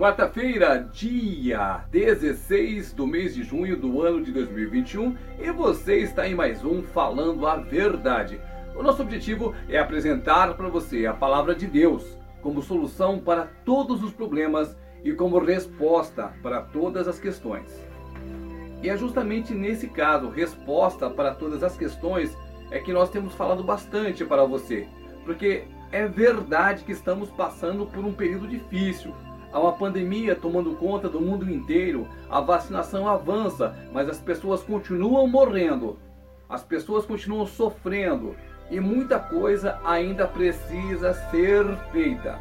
Quarta-feira, dia 16 do mês de junho do ano de 2021, e você está em mais um Falando a Verdade. O nosso objetivo é apresentar para você a palavra de Deus como solução para todos os problemas e como resposta para todas as questões. E é justamente nesse caso, resposta para todas as questões, é que nós temos falado bastante para você, porque é verdade que estamos passando por um período difícil Há uma pandemia tomando conta do mundo inteiro, a vacinação avança, mas as pessoas continuam morrendo, as pessoas continuam sofrendo e muita coisa ainda precisa ser feita.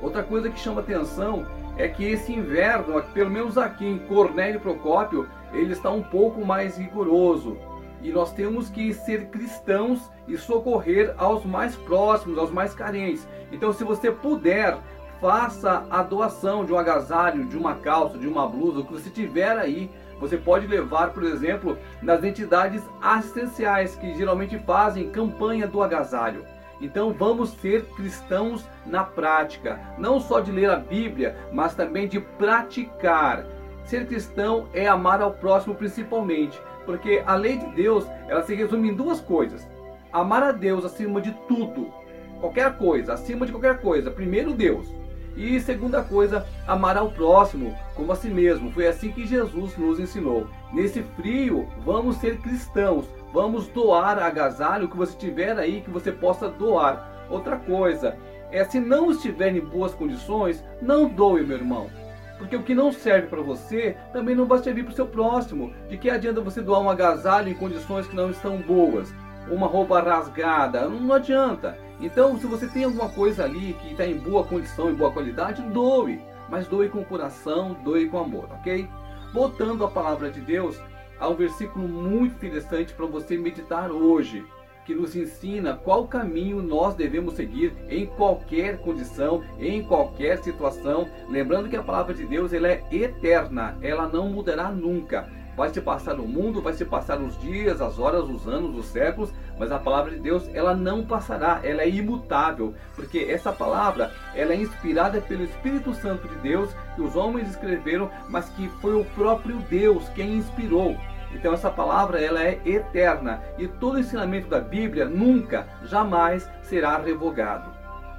Outra coisa que chama atenção é que esse inverno, pelo menos aqui em Cornélio Procópio, ele está um pouco mais rigoroso. E nós temos que ser cristãos e socorrer aos mais próximos, aos mais carentes. Então, se você puder, faça a doação de um agasalho, de uma calça, de uma blusa, o que você tiver aí. Você pode levar, por exemplo, nas entidades assistenciais que geralmente fazem campanha do agasalho. Então vamos ser cristãos na prática, não só de ler a Bíblia, mas também de praticar. Ser cristão é amar ao próximo principalmente, porque a lei de Deus, ela se resume em duas coisas: amar a Deus acima de tudo, qualquer coisa, acima de qualquer coisa. Primeiro Deus, e segunda coisa, amar ao próximo como a si mesmo. Foi assim que Jesus nos ensinou. Nesse frio, vamos ser cristãos. Vamos doar agasalho que você tiver aí que você possa doar. Outra coisa, é se não estiver em boas condições, não doe, meu irmão. Porque o que não serve para você também não vai servir para o seu próximo. De que adianta você doar um agasalho em condições que não estão boas? Uma roupa rasgada? Não adianta. Então, se você tem alguma coisa ali que está em boa condição, em boa qualidade, doe. Mas doe com coração, doe com amor, ok? Voltando à palavra de Deus, há um versículo muito interessante para você meditar hoje, que nos ensina qual caminho nós devemos seguir em qualquer condição, em qualquer situação. Lembrando que a palavra de Deus ela é eterna, ela não mudará nunca. Vai se passar o mundo, vai se passar os dias, as horas, os anos, os séculos, mas a palavra de Deus, ela não passará, ela é imutável, porque essa palavra, ela é inspirada pelo Espírito Santo de Deus, que os homens escreveram, mas que foi o próprio Deus quem inspirou. Então essa palavra ela é eterna e todo ensinamento da Bíblia nunca, jamais será revogado.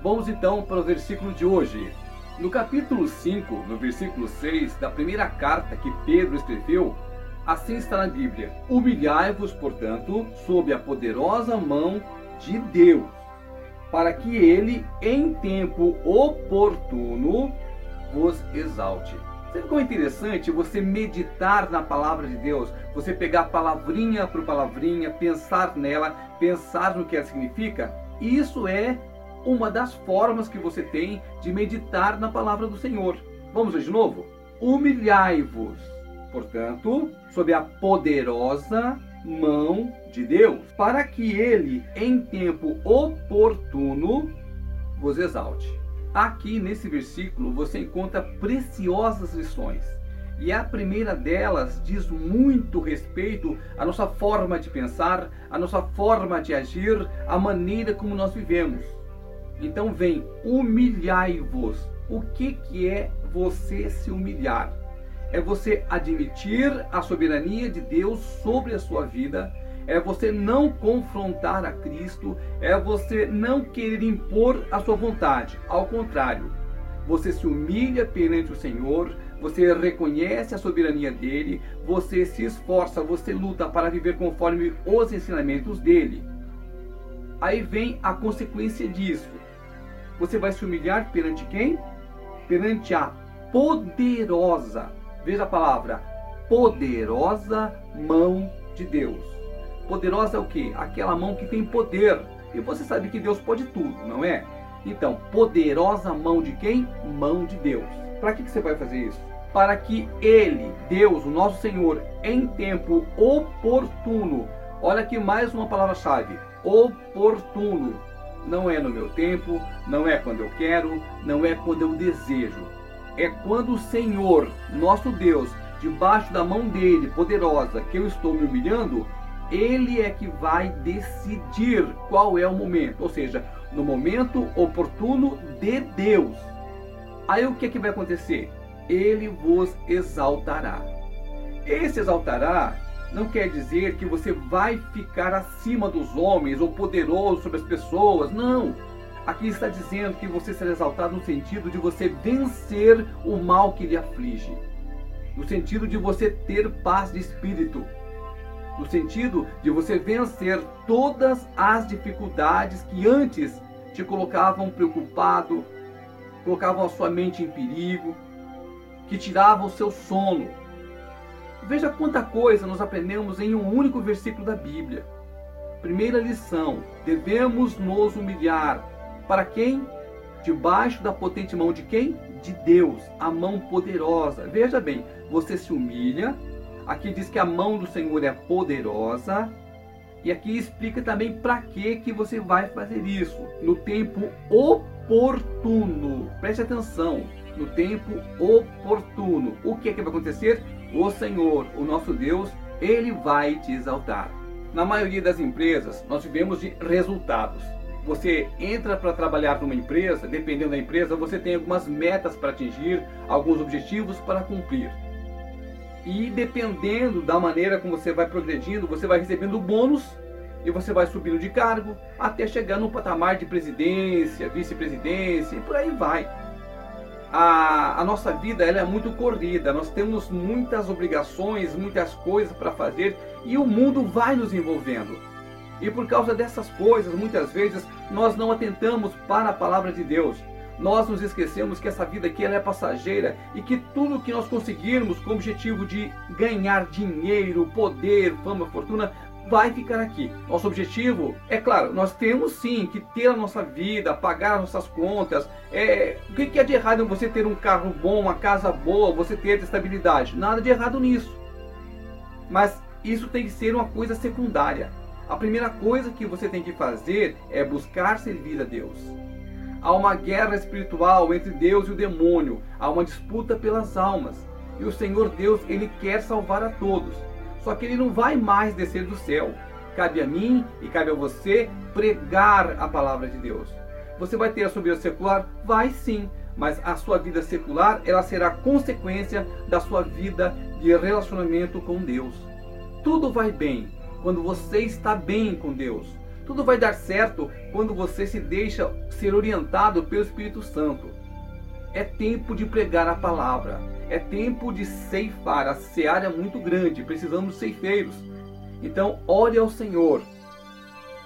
Vamos então para o versículo de hoje. No capítulo 5, no versículo 6 da primeira carta que Pedro escreveu, Assim está na Bíblia: Humilhai-vos, portanto, sob a poderosa mão de Deus, para que ele, em tempo oportuno, vos exalte. Sabe como é interessante você meditar na palavra de Deus? Você pegar palavrinha por palavrinha, pensar nela, pensar no que ela significa? Isso é uma das formas que você tem de meditar na palavra do Senhor. Vamos ver de novo? Humilhai-vos portanto, sob a poderosa mão de Deus, para que ele, em tempo oportuno, vos exalte. Aqui nesse versículo você encontra preciosas lições. E a primeira delas diz muito respeito à nossa forma de pensar, à nossa forma de agir, à maneira como nós vivemos. Então vem, humilhai-vos. O que, que é você se humilhar? É você admitir a soberania de Deus sobre a sua vida, é você não confrontar a Cristo, é você não querer impor a sua vontade. Ao contrário, você se humilha perante o Senhor, você reconhece a soberania dele, você se esforça, você luta para viver conforme os ensinamentos dele. Aí vem a consequência disso. Você vai se humilhar perante quem? Perante a poderosa Veja a palavra poderosa mão de Deus. Poderosa é o que? Aquela mão que tem poder. E você sabe que Deus pode tudo, não é? Então, poderosa mão de quem? Mão de Deus. Para que, que você vai fazer isso? Para que Ele, Deus, o nosso Senhor, em tempo oportuno, olha aqui mais uma palavra-chave: oportuno. Não é no meu tempo, não é quando eu quero, não é quando eu desejo é quando o Senhor, nosso Deus, debaixo da mão dele, poderosa, que eu estou me humilhando, ele é que vai decidir qual é o momento, ou seja, no momento oportuno de Deus. Aí o que, é que vai acontecer? ele vos exaltará. Esse exaltará não quer dizer que você vai ficar acima dos homens ou poderoso sobre as pessoas. Não. Aqui está dizendo que você será exaltado no sentido de você vencer o mal que lhe aflige. No sentido de você ter paz de espírito. No sentido de você vencer todas as dificuldades que antes te colocavam preocupado, colocavam a sua mente em perigo, que tiravam o seu sono. Veja quanta coisa nós aprendemos em um único versículo da Bíblia. Primeira lição: devemos nos humilhar. Para quem? Debaixo da potente mão de quem? De Deus, a mão poderosa. Veja bem, você se humilha. Aqui diz que a mão do Senhor é poderosa. E aqui explica também para que que você vai fazer isso no tempo oportuno. Preste atenção, no tempo oportuno. O que é que vai acontecer? O Senhor, o nosso Deus, ele vai te exaltar. Na maioria das empresas, nós vivemos de resultados. Você entra para trabalhar numa empresa, dependendo da empresa, você tem algumas metas para atingir, alguns objetivos para cumprir. E dependendo da maneira como você vai progredindo, você vai recebendo bônus e você vai subindo de cargo até chegar no patamar de presidência, vice-presidência e por aí vai. A, a, nossa vida ela é muito corrida, nós temos muitas obrigações, muitas coisas para fazer e o mundo vai nos envolvendo. E por causa dessas coisas, muitas vezes nós não atentamos para a palavra de Deus. Nós nos esquecemos que essa vida aqui ela é passageira e que tudo que nós conseguirmos com o objetivo de ganhar dinheiro, poder, fama, fortuna, vai ficar aqui. Nosso objetivo, é claro, nós temos sim que ter a nossa vida, pagar as nossas contas. É, o que é de errado em você ter um carro bom, uma casa boa, você ter estabilidade? Nada de errado nisso. Mas isso tem que ser uma coisa secundária. A primeira coisa que você tem que fazer é buscar servir a Deus. Há uma guerra espiritual entre Deus e o demônio, há uma disputa pelas almas. E o Senhor Deus, ele quer salvar a todos. Só que ele não vai mais descer do céu. Cabe a mim e cabe a você pregar a palavra de Deus. Você vai ter a sua vida secular? Vai sim, mas a sua vida secular ela será consequência da sua vida de relacionamento com Deus. Tudo vai bem quando você está bem com Deus. Tudo vai dar certo quando você se deixa ser orientado pelo Espírito Santo. É tempo de pregar a palavra. É tempo de ceifar. A seara é muito grande. Precisamos de ceifeiros. Então, ore ao Senhor.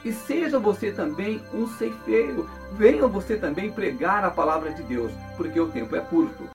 E seja você também um ceifeiro. Venha você também pregar a palavra de Deus, porque o tempo é curto.